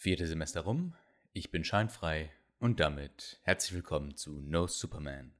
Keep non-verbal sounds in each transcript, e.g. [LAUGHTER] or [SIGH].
Vierte Semester rum, ich bin scheinfrei und damit herzlich willkommen zu No Superman.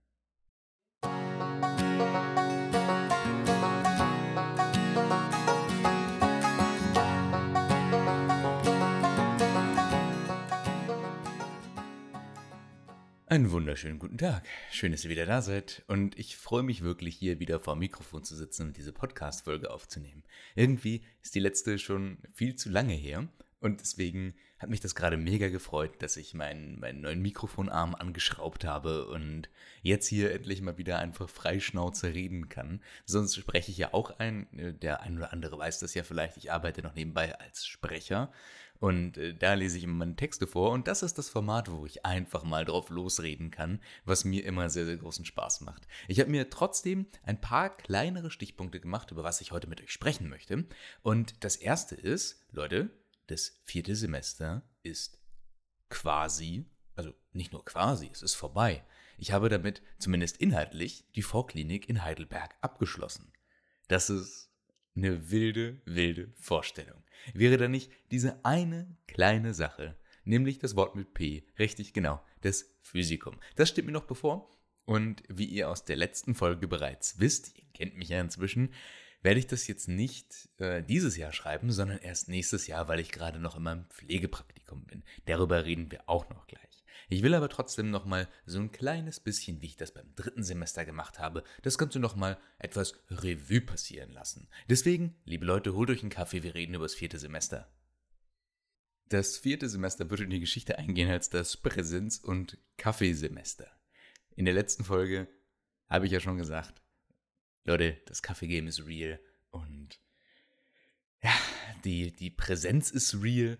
Einen wunderschönen guten Tag. Schön, dass ihr wieder da seid. Und ich freue mich wirklich, hier wieder vor dem Mikrofon zu sitzen und diese Podcast-Folge aufzunehmen. Irgendwie ist die letzte schon viel zu lange her. Und deswegen hat mich das gerade mega gefreut, dass ich meinen, meinen neuen Mikrofonarm angeschraubt habe und jetzt hier endlich mal wieder einfach freischnauze reden kann. Sonst spreche ich ja auch ein. Der ein oder andere weiß das ja vielleicht. Ich arbeite noch nebenbei als Sprecher und äh, da lese ich immer meine Texte vor und das ist das Format, wo ich einfach mal drauf losreden kann, was mir immer sehr, sehr großen Spaß macht. Ich habe mir trotzdem ein paar kleinere Stichpunkte gemacht, über was ich heute mit euch sprechen möchte. Und das erste ist, Leute, das vierte Semester ist quasi, also nicht nur quasi, es ist vorbei. Ich habe damit zumindest inhaltlich die Vorklinik in Heidelberg abgeschlossen. Das ist eine wilde, wilde Vorstellung. Wäre da nicht diese eine kleine Sache, nämlich das Wort mit P, richtig genau, das Physikum. Das steht mir noch bevor. Und wie ihr aus der letzten Folge bereits wisst, ihr kennt mich ja inzwischen, werde ich das jetzt nicht äh, dieses Jahr schreiben, sondern erst nächstes Jahr, weil ich gerade noch in meinem Pflegepraktikum bin. Darüber reden wir auch noch gleich. Ich will aber trotzdem noch mal so ein kleines bisschen, wie ich das beim dritten Semester gemacht habe, das Ganze noch mal etwas Revue passieren lassen. Deswegen, liebe Leute, holt euch einen Kaffee, wir reden über das vierte Semester. Das vierte Semester wird in die Geschichte eingehen als das Präsenz- und Kaffeesemester. In der letzten Folge habe ich ja schon gesagt, Leute, das Kaffee-Game ist real und ja, die, die Präsenz ist real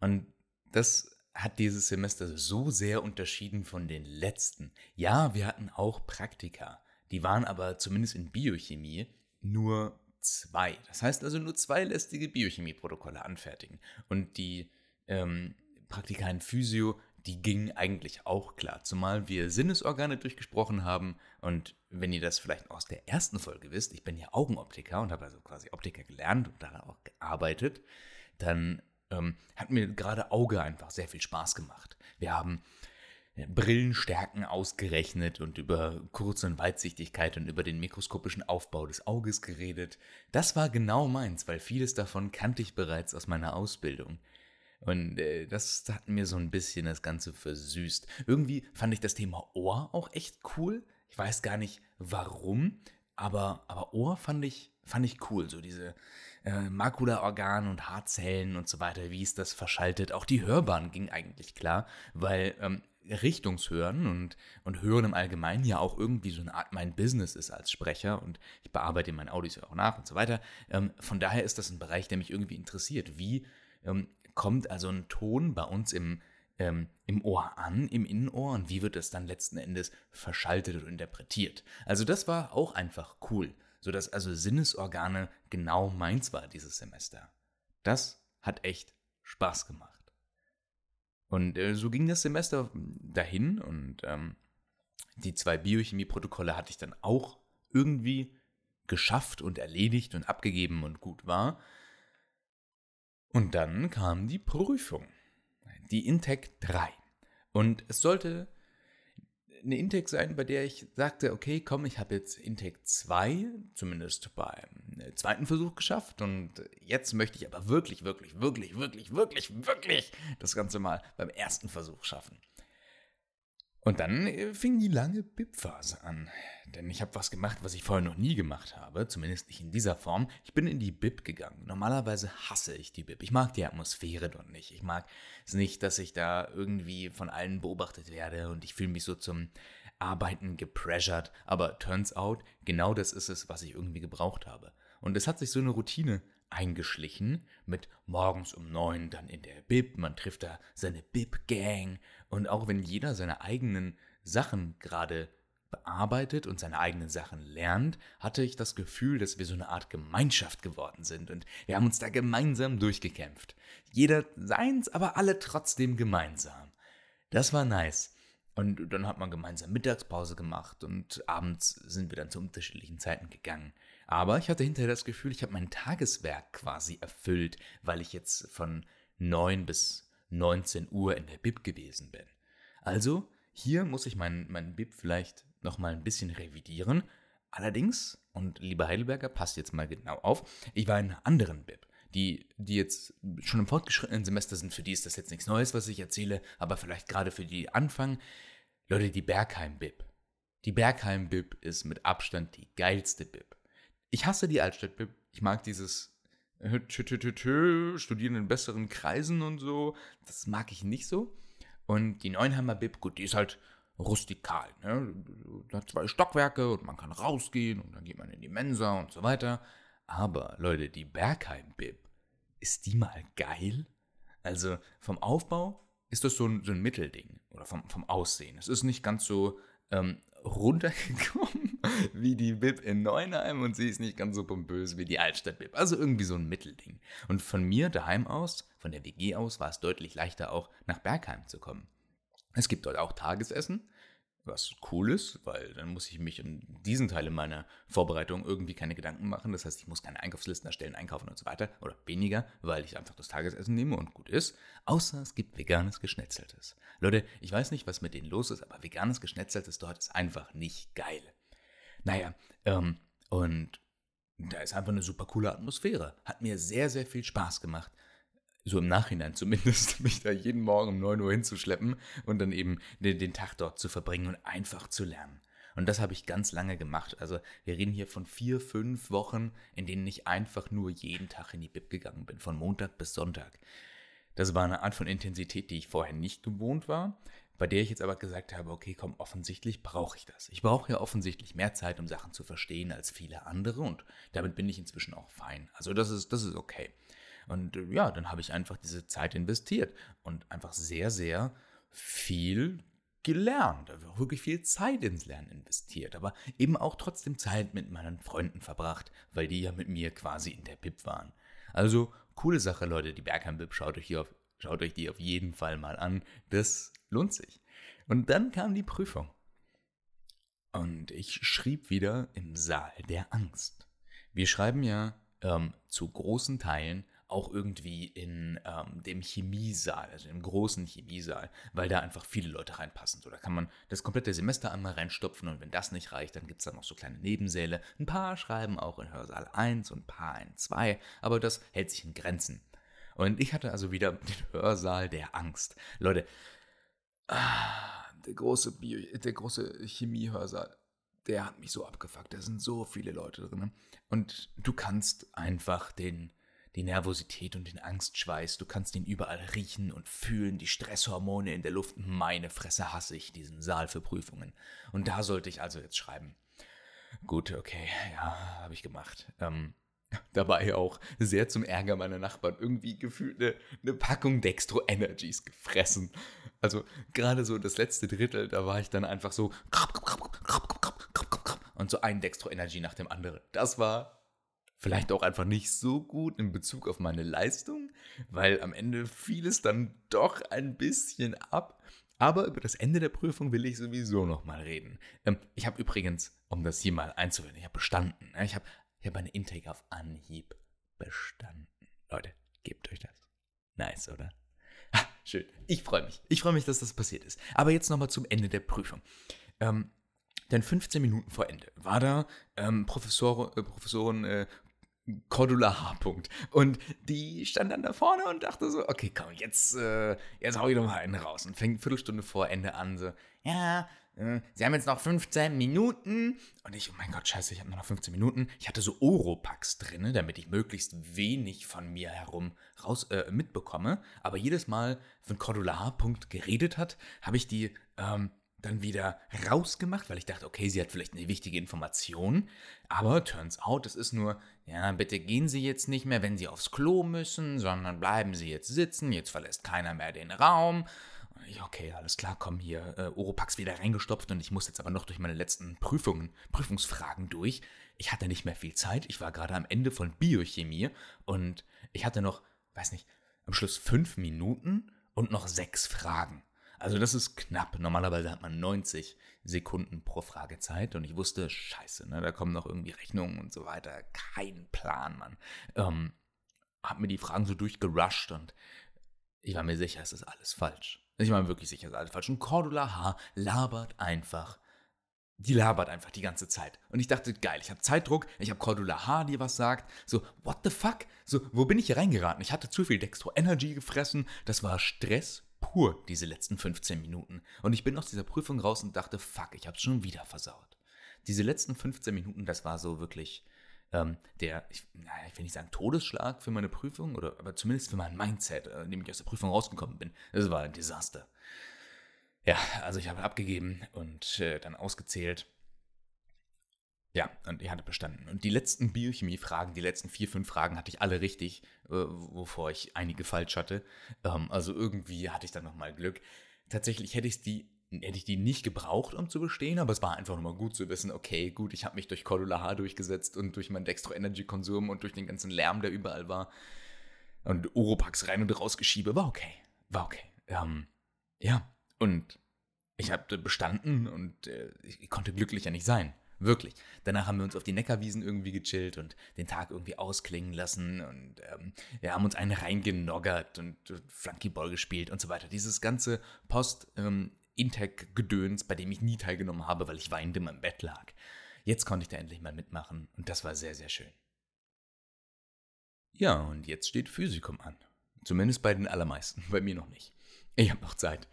und das hat dieses Semester so sehr unterschieden von den letzten. Ja, wir hatten auch Praktika, die waren aber zumindest in Biochemie nur zwei. Das heißt also nur zwei lästige Biochemieprotokolle anfertigen. Und die ähm, Praktika in Physio, die gingen eigentlich auch klar, zumal wir Sinnesorgane durchgesprochen haben. Und wenn ihr das vielleicht aus der ersten Folge wisst, ich bin ja Augenoptiker und habe also quasi Optiker gelernt und daran auch gearbeitet, dann ähm, hat mir gerade Auge einfach sehr viel Spaß gemacht. Wir haben äh, Brillenstärken ausgerechnet und über Kurz- und Weitsichtigkeit und über den mikroskopischen Aufbau des Auges geredet. Das war genau meins, weil vieles davon kannte ich bereits aus meiner Ausbildung. Und äh, das hat mir so ein bisschen das Ganze versüßt. Irgendwie fand ich das Thema Ohr auch echt cool. Ich weiß gar nicht warum, aber, aber Ohr fand ich, fand ich cool. So diese äh, Makulaorgan und Haarzellen und so weiter, wie ist das verschaltet. Auch die Hörbahn ging eigentlich klar, weil ähm, Richtungshören und, und Hören im Allgemeinen ja auch irgendwie so eine Art mein Business ist als Sprecher und ich bearbeite meine Audios ja auch nach und so weiter. Ähm, von daher ist das ein Bereich, der mich irgendwie interessiert. Wie ähm, kommt also ein Ton bei uns im, ähm, im Ohr an, im Innenohr und wie wird das dann letzten Endes verschaltet und interpretiert. Also das war auch einfach cool, sodass also Sinnesorgane genau meins war dieses Semester. Das hat echt Spaß gemacht. Und äh, so ging das Semester dahin und ähm, die zwei Biochemie-Protokolle hatte ich dann auch irgendwie geschafft und erledigt und abgegeben und gut war. Und dann kam die Prüfung, die Intec 3. Und es sollte eine Intec sein, bei der ich sagte, okay, komm, ich habe jetzt Intec 2, zumindest beim zweiten Versuch geschafft und jetzt möchte ich aber wirklich, wirklich, wirklich, wirklich, wirklich, wirklich das Ganze mal beim ersten Versuch schaffen. Und dann äh, fing die lange BIP-Phase an. Denn ich habe was gemacht, was ich vorher noch nie gemacht habe, zumindest nicht in dieser Form. Ich bin in die BIP gegangen. Normalerweise hasse ich die BIP. Ich mag die Atmosphäre dort nicht. Ich mag es nicht, dass ich da irgendwie von allen beobachtet werde und ich fühle mich so zum Arbeiten gepressured. Aber turns out, genau das ist es, was ich irgendwie gebraucht habe. Und es hat sich so eine Routine eingeschlichen mit morgens um neun dann in der Bib, man trifft da seine Bib-Gang und auch wenn jeder seine eigenen Sachen gerade bearbeitet und seine eigenen Sachen lernt, hatte ich das Gefühl, dass wir so eine Art Gemeinschaft geworden sind und wir haben uns da gemeinsam durchgekämpft. Jeder seins, aber alle trotzdem gemeinsam. Das war nice. Und dann hat man gemeinsam Mittagspause gemacht und abends sind wir dann zu unterschiedlichen Zeiten gegangen. Aber ich hatte hinterher das Gefühl, ich habe mein Tageswerk quasi erfüllt, weil ich jetzt von 9 bis 19 Uhr in der Bib gewesen bin. Also, hier muss ich meinen mein Bib vielleicht nochmal ein bisschen revidieren. Allerdings, und lieber Heidelberger, passt jetzt mal genau auf, ich war in einer anderen Bib. Die, die jetzt schon im fortgeschrittenen Semester sind, für die ist das jetzt nichts Neues, was ich erzähle, aber vielleicht gerade für die Anfang. Leute, die Bergheim-Bib. Die Bergheim-Bib ist mit Abstand die geilste Bib. Ich hasse die Altstadt-Bib. Ich mag dieses studieren in besseren Kreisen und so. Das mag ich nicht so. Und die Neuenheimer Bib, gut, die ist halt rustikal. Ne? Hat zwei Stockwerke und man kann rausgehen und dann geht man in die Mensa und so weiter. Aber Leute, die Bergheim Bib, ist die mal geil? Also vom Aufbau ist das so ein, so ein Mittelding oder vom, vom Aussehen. Es ist nicht ganz so ähm, runtergekommen [LAUGHS] wie die Bib in Neunheim und sie ist nicht ganz so pompös wie die Altstadt-Bib. Also irgendwie so ein Mittelding. Und von mir daheim aus, von der WG aus, war es deutlich leichter auch nach Bergheim zu kommen. Es gibt dort auch Tagesessen, was cool ist, weil dann muss ich mich in diesen Teilen meiner Vorbereitung irgendwie keine Gedanken machen. Das heißt, ich muss keine Einkaufslisten erstellen, einkaufen und so weiter. Oder weniger, weil ich einfach das Tagesessen nehme und gut ist. Außer es gibt veganes Geschnetzeltes. Leute, ich weiß nicht, was mit denen los ist, aber veganes Geschnetzeltes dort ist einfach nicht geil. Naja, ähm, und da ist einfach eine super coole Atmosphäre. Hat mir sehr, sehr viel Spaß gemacht so im Nachhinein zumindest, [LAUGHS] mich da jeden Morgen um 9 Uhr hinzuschleppen und dann eben den, den Tag dort zu verbringen und einfach zu lernen. Und das habe ich ganz lange gemacht. Also wir reden hier von vier, fünf Wochen, in denen ich einfach nur jeden Tag in die Bib gegangen bin, von Montag bis Sonntag. Das war eine Art von Intensität, die ich vorher nicht gewohnt war, bei der ich jetzt aber gesagt habe, okay, komm, offensichtlich brauche ich das. Ich brauche ja offensichtlich mehr Zeit, um Sachen zu verstehen als viele andere und damit bin ich inzwischen auch fein. Also das ist, das ist okay. Und äh, ja, dann habe ich einfach diese Zeit investiert und einfach sehr, sehr viel gelernt, also wirklich viel Zeit ins Lernen investiert, aber eben auch trotzdem Zeit mit meinen Freunden verbracht, weil die ja mit mir quasi in der BIP waren. Also coole Sache, Leute, die Bergheim BIP, schaut euch, auf, schaut euch die auf jeden Fall mal an, das lohnt sich. Und dann kam die Prüfung. Und ich schrieb wieder im Saal der Angst. Wir schreiben ja ähm, zu großen Teilen auch irgendwie in ähm, dem Chemiesaal, also im großen Chemiesaal, weil da einfach viele Leute reinpassen. So, da kann man das komplette Semester einmal reinstopfen und wenn das nicht reicht, dann gibt es da noch so kleine Nebensäle. Ein paar schreiben auch in Hörsaal 1 und ein paar in 2, aber das hält sich in Grenzen. Und ich hatte also wieder den Hörsaal der Angst. Leute, ah, der große, Bio, der große Chemiehörsaal, der hat mich so abgefuckt. Da sind so viele Leute drin. Und du kannst einfach den die Nervosität und den Angstschweiß. Du kannst ihn überall riechen und fühlen, die Stresshormone in der Luft. Meine Fresse hasse ich diesen Saal für Prüfungen. Und da sollte ich also jetzt schreiben. Gut, okay, ja, habe ich gemacht. Ähm, dabei auch sehr zum Ärger meiner Nachbarn irgendwie gefühlt eine, eine Packung Dextro Energies gefressen. Also gerade so das letzte Drittel, da war ich dann einfach so und so ein Dextro Energy nach dem anderen. Das war vielleicht auch einfach nicht so gut in Bezug auf meine Leistung, weil am Ende fiel es dann doch ein bisschen ab. Aber über das Ende der Prüfung will ich sowieso nochmal reden. Ähm, ich habe übrigens, um das hier mal einzuwenden, ich habe bestanden. Ich habe ich hab Intake auf Anhieb bestanden. Leute, gebt euch das. Nice, oder? Ah, schön. Ich freue mich. Ich freue mich, dass das passiert ist. Aber jetzt nochmal zum Ende der Prüfung. Ähm, denn 15 Minuten vor Ende war da ähm, Professor, äh, Professorin äh, Cordula H. Und die stand dann da vorne und dachte so, okay, komm, jetzt, äh, jetzt hau ich doch mal einen raus. Und fängt eine Viertelstunde vor Ende an, so, ja, äh, sie haben jetzt noch 15 Minuten. Und ich, oh mein Gott, scheiße, ich habe noch 15 Minuten. Ich hatte so Oropax drin, damit ich möglichst wenig von mir herum raus äh, mitbekomme. Aber jedes Mal, wenn Cordula H. geredet hat, habe ich die ähm, dann wieder rausgemacht, weil ich dachte, okay, sie hat vielleicht eine wichtige Information. Aber turns out, es ist nur, ja, bitte gehen Sie jetzt nicht mehr, wenn Sie aufs Klo müssen, sondern bleiben Sie jetzt sitzen. Jetzt verlässt keiner mehr den Raum. Okay, alles klar, komm hier, äh, Oropax wieder reingestopft und ich muss jetzt aber noch durch meine letzten Prüfungen, Prüfungsfragen durch. Ich hatte nicht mehr viel Zeit. Ich war gerade am Ende von Biochemie und ich hatte noch, weiß nicht, am Schluss fünf Minuten und noch sechs Fragen. Also das ist knapp. Normalerweise hat man 90 Sekunden pro Frage Zeit und ich wusste, scheiße, ne, da kommen noch irgendwie Rechnungen und so weiter. Kein Plan, Mann. Ähm, hab mir die Fragen so durchgerusht und ich war mir sicher, es ist alles falsch. Ich war mir wirklich sicher, es ist alles falsch. Und Cordula H. labert einfach. Die labert einfach die ganze Zeit. Und ich dachte, geil, ich habe Zeitdruck, ich habe Cordula H., die was sagt. So, what the fuck? So, wo bin ich hier reingeraten? Ich hatte zu viel Dextro Energy gefressen. Das war Stress pur, diese letzten 15 Minuten. Und ich bin aus dieser Prüfung raus und dachte, fuck, ich hab's schon wieder versaut. Diese letzten 15 Minuten, das war so wirklich ähm, der, ich, naja, ich will nicht sagen Todesschlag für meine Prüfung, oder, aber zumindest für mein Mindset, äh, in dem ich aus der Prüfung rausgekommen bin. Das war ein Desaster. Ja, also ich habe abgegeben und äh, dann ausgezählt. Ja, und ich hatte bestanden. Und die letzten Biochemie-Fragen, die letzten vier, fünf Fragen hatte ich alle richtig, äh, wovor ich einige falsch hatte. Ähm, also irgendwie hatte ich dann nochmal Glück. Tatsächlich hätte ich die hätte ich die nicht gebraucht, um zu bestehen, aber es war einfach nochmal gut zu wissen, okay, gut, ich habe mich durch Cordula H durchgesetzt und durch meinen Dextro-Energy-Konsum und durch den ganzen Lärm, der überall war und Oropax rein und rausgeschiebe, war okay. War okay. Ähm, ja, und ich habe bestanden und äh, ich konnte glücklicher nicht sein. Wirklich. Danach haben wir uns auf die Neckarwiesen irgendwie gechillt und den Tag irgendwie ausklingen lassen und ähm, wir haben uns einen reingenoggert und, und Flunkyball gespielt und so weiter. Dieses ganze Post- ähm, Intec-Gedöns, bei dem ich nie teilgenommen habe, weil ich weinend in meinem Bett lag. Jetzt konnte ich da endlich mal mitmachen und das war sehr, sehr schön. Ja, und jetzt steht Physikum an. Zumindest bei den allermeisten, [LAUGHS] bei mir noch nicht. Ich habe noch Zeit.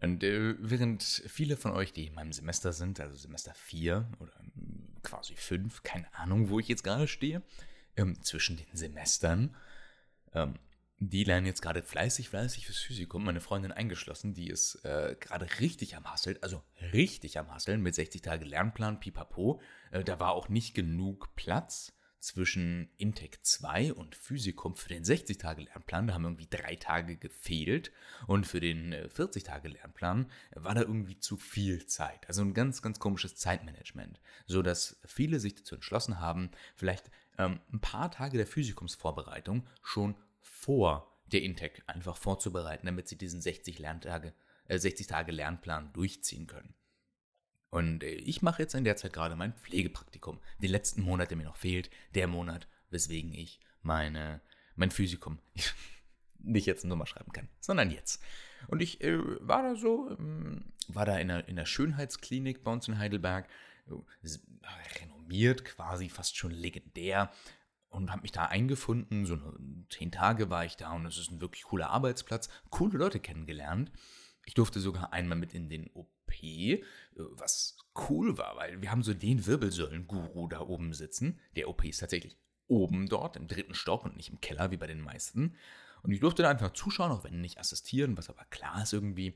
Und äh, während viele von euch, die in meinem Semester sind, also Semester 4 oder hm, quasi 5, keine Ahnung, wo ich jetzt gerade stehe, ähm, zwischen den Semestern, ähm, die lernen jetzt gerade fleißig, fleißig fürs Physikum. Meine Freundin eingeschlossen, die ist äh, gerade richtig am Hasseln, also richtig am Hasseln mit 60 Tage Lernplan, pipapo. Äh, da war auch nicht genug Platz zwischen Intec 2 und Physikum für den 60 Tage Lernplan. Da haben irgendwie drei Tage gefehlt. Und für den 40 äh, war da irgendwie zu viel Zeit. Also ein ganz, ganz komisches Zeitmanagement. So dass viele sich dazu entschlossen haben, vielleicht ähm, ein paar Tage der Physikumsvorbereitung schon vor der Intec einfach vorzubereiten, damit sie diesen 60, Lerntage, äh, 60 Tage Lernplan durchziehen können. Und äh, ich mache jetzt in der Zeit gerade mein Pflegepraktikum. Den letzten Monat, der mir noch fehlt, der Monat, weswegen ich meine, mein Physikum [LAUGHS] nicht jetzt eine Nummer schreiben kann, sondern jetzt. Und ich äh, war da so, ähm, war da in der, in der Schönheitsklinik bei uns in Heidelberg, äh, renommiert, quasi fast schon legendär und habe mich da eingefunden. So zehn Tage war ich da und es ist ein wirklich cooler Arbeitsplatz. Coole Leute kennengelernt. Ich durfte sogar einmal mit in den Äh, was cool war, weil wir haben so den Wirbelsäulen-Guru da oben sitzen. Der OP ist tatsächlich oben dort, im dritten Stock und nicht im Keller wie bei den meisten. Und ich durfte da einfach zuschauen, auch wenn nicht assistieren, was aber klar ist irgendwie.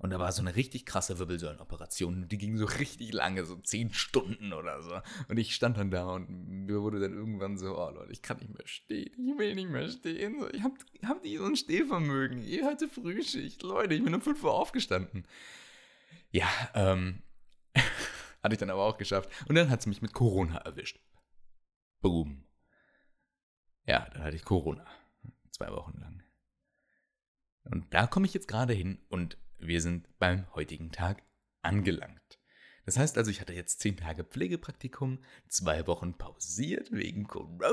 Und da war so eine richtig krasse Wirbelsäulenoperation. Die ging so richtig lange, so zehn Stunden oder so. Und ich stand dann da und mir wurde dann irgendwann so, oh Leute, ich kann nicht mehr stehen. Ich will nicht mehr stehen. Ich hab, hab nicht so ein Stehvermögen. Ihr hatte Frühschicht. Leute, ich bin um 5 Uhr aufgestanden. Ja, ähm, [LAUGHS] hatte ich dann aber auch geschafft. Und dann hat es mich mit Corona erwischt. Boom. Ja, dann hatte ich Corona. Zwei Wochen lang. Und da komme ich jetzt gerade hin und wir sind beim heutigen Tag angelangt. Das heißt also, ich hatte jetzt zehn Tage Pflegepraktikum, zwei Wochen pausiert wegen Corona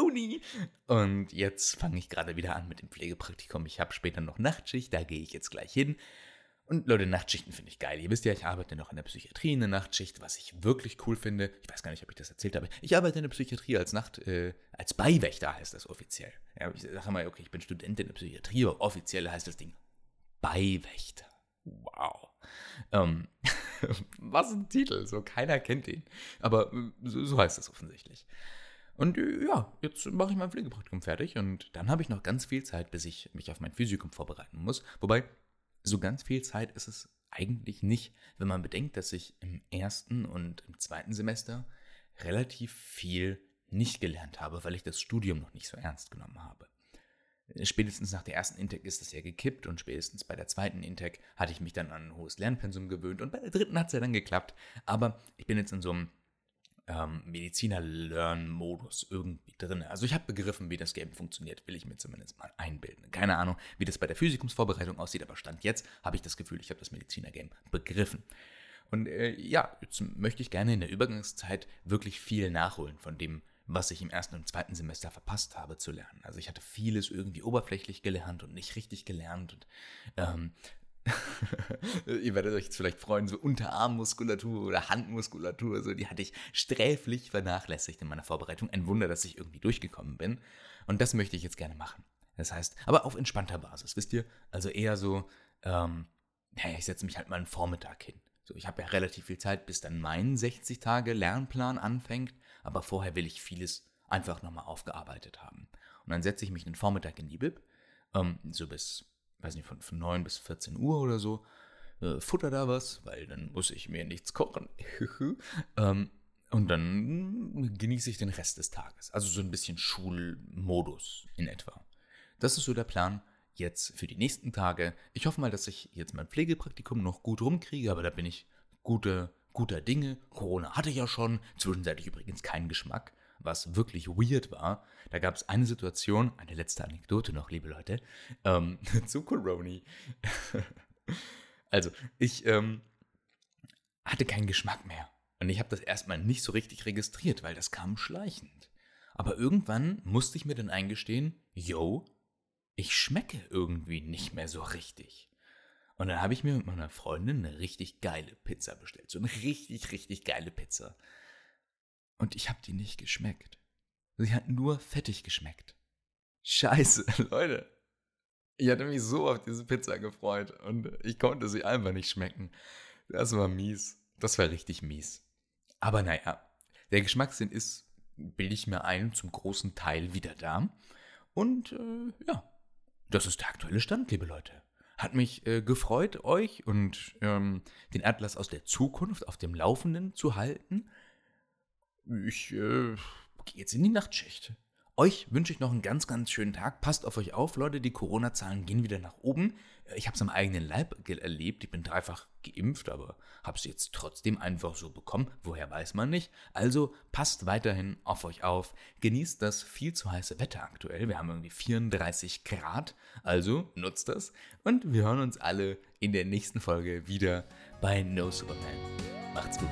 und jetzt fange ich gerade wieder an mit dem Pflegepraktikum. Ich habe später noch Nachtschicht, da gehe ich jetzt gleich hin. Und Leute, Nachtschichten finde ich geil. Ihr wisst ja, ich arbeite noch in der Psychiatrie in der Nachtschicht, was ich wirklich cool finde. Ich weiß gar nicht, ob ich das erzählt habe. Ich arbeite in der Psychiatrie als Nacht, äh, als Beiwächter heißt das offiziell. Ja, ich sage mal, okay, ich bin Student in der Psychiatrie, aber offiziell heißt das Ding Beiwächter. Wow. Ähm, [LAUGHS] was ein Titel, so keiner kennt ihn. Aber äh, so, so heißt es offensichtlich. Und äh, ja, jetzt mache ich mein Pflegepraktikum fertig und dann habe ich noch ganz viel Zeit, bis ich mich auf mein Physikum vorbereiten muss. Wobei, so ganz viel Zeit ist es eigentlich nicht, wenn man bedenkt, dass ich im ersten und im zweiten Semester relativ viel nicht gelernt habe, weil ich das Studium noch nicht so ernst genommen habe. Spätestens nach der ersten Intec ist das ja gekippt und spätestens bei der zweiten Intec hatte ich mich dann an ein hohes Lernpensum gewöhnt und bei der dritten hat es ja dann geklappt. Aber ich bin jetzt in so einem ähm, Mediziner-Learn-Modus irgendwie drin. Also ich habe begriffen, wie das Game funktioniert, will ich mir zumindest mal einbilden. Keine Ahnung, wie das bei der Physikumsvorbereitung aussieht, aber Stand jetzt habe ich das Gefühl, ich habe das Mediziner-Game begriffen. Und äh, ja, jetzt möchte ich gerne in der Übergangszeit wirklich viel nachholen von dem, was ich im ersten und zweiten Semester verpasst habe zu lernen. Also ich hatte vieles irgendwie oberflächlich gelernt und nicht richtig gelernt. Und, ähm, [LAUGHS] ihr werdet euch jetzt vielleicht freuen, so Unterarmmuskulatur oder Handmuskulatur, so die hatte ich sträflich vernachlässigt in meiner Vorbereitung. Ein Wunder, dass ich irgendwie durchgekommen bin. Und das möchte ich jetzt gerne machen. Das heißt, aber auf entspannter Basis, wisst ihr? Also eher so, ähm, naja, ich setze mich halt mal einen Vormittag hin. So, ich habe ja relativ viel Zeit, bis dann mein 60 Tage Lernplan anfängt, aber vorher will ich vieles einfach nochmal aufgearbeitet haben. Und dann setze ich mich den Vormittag in die Bib, ähm, so bis, weiß nicht, von, von 9 bis 14 Uhr oder so, äh, futter da was, weil dann muss ich mir nichts kochen. [LAUGHS] ähm, und dann genieße ich den Rest des Tages. Also so ein bisschen Schulmodus in etwa. Das ist so der Plan jetzt für die nächsten Tage. Ich hoffe mal, dass ich jetzt mein Pflegepraktikum noch gut rumkriege, aber da bin ich guter, guter Dinge. Corona hatte ich ja schon, zwischenzeitlich übrigens keinen Geschmack, was wirklich weird war. Da gab es eine Situation, eine letzte Anekdote noch, liebe Leute, ähm, [LAUGHS] zu Corona. [LAUGHS] also, ich ähm, hatte keinen Geschmack mehr. Und ich habe das erstmal nicht so richtig registriert, weil das kam schleichend. Aber irgendwann musste ich mir dann eingestehen, yo, ich schmecke irgendwie nicht mehr so richtig. Und dann habe ich mir mit meiner Freundin eine richtig geile Pizza bestellt. So eine richtig, richtig geile Pizza. Und ich habe die nicht geschmeckt. Sie hat nur fettig geschmeckt. Scheiße, [LAUGHS] Leute. Ich hatte mich so auf diese Pizza gefreut und ich konnte sie einfach nicht schmecken. Das war mies. Das war richtig mies. Aber naja, der Geschmackssinn ist, bilde ich mir ein, zum großen Teil wieder da. Und äh, ja, das ist der aktuelle Stand, liebe Leute. Hat mich äh, gefreut, euch und ähm, den Atlas aus der Zukunft auf dem Laufenden zu halten. Ich äh, gehe jetzt in die Nachtschicht. Euch wünsche ich noch einen ganz, ganz schönen Tag. Passt auf euch auf, Leute. Die Corona-Zahlen gehen wieder nach oben. Ich habe es am eigenen Leib erlebt. Ich bin dreifach geimpft, aber habe es jetzt trotzdem einfach so bekommen. Woher weiß man nicht. Also passt weiterhin auf euch auf. Genießt das viel zu heiße Wetter aktuell. Wir haben irgendwie 34 Grad. Also nutzt das. Und wir hören uns alle in der nächsten Folge wieder bei No Superman. Macht's gut.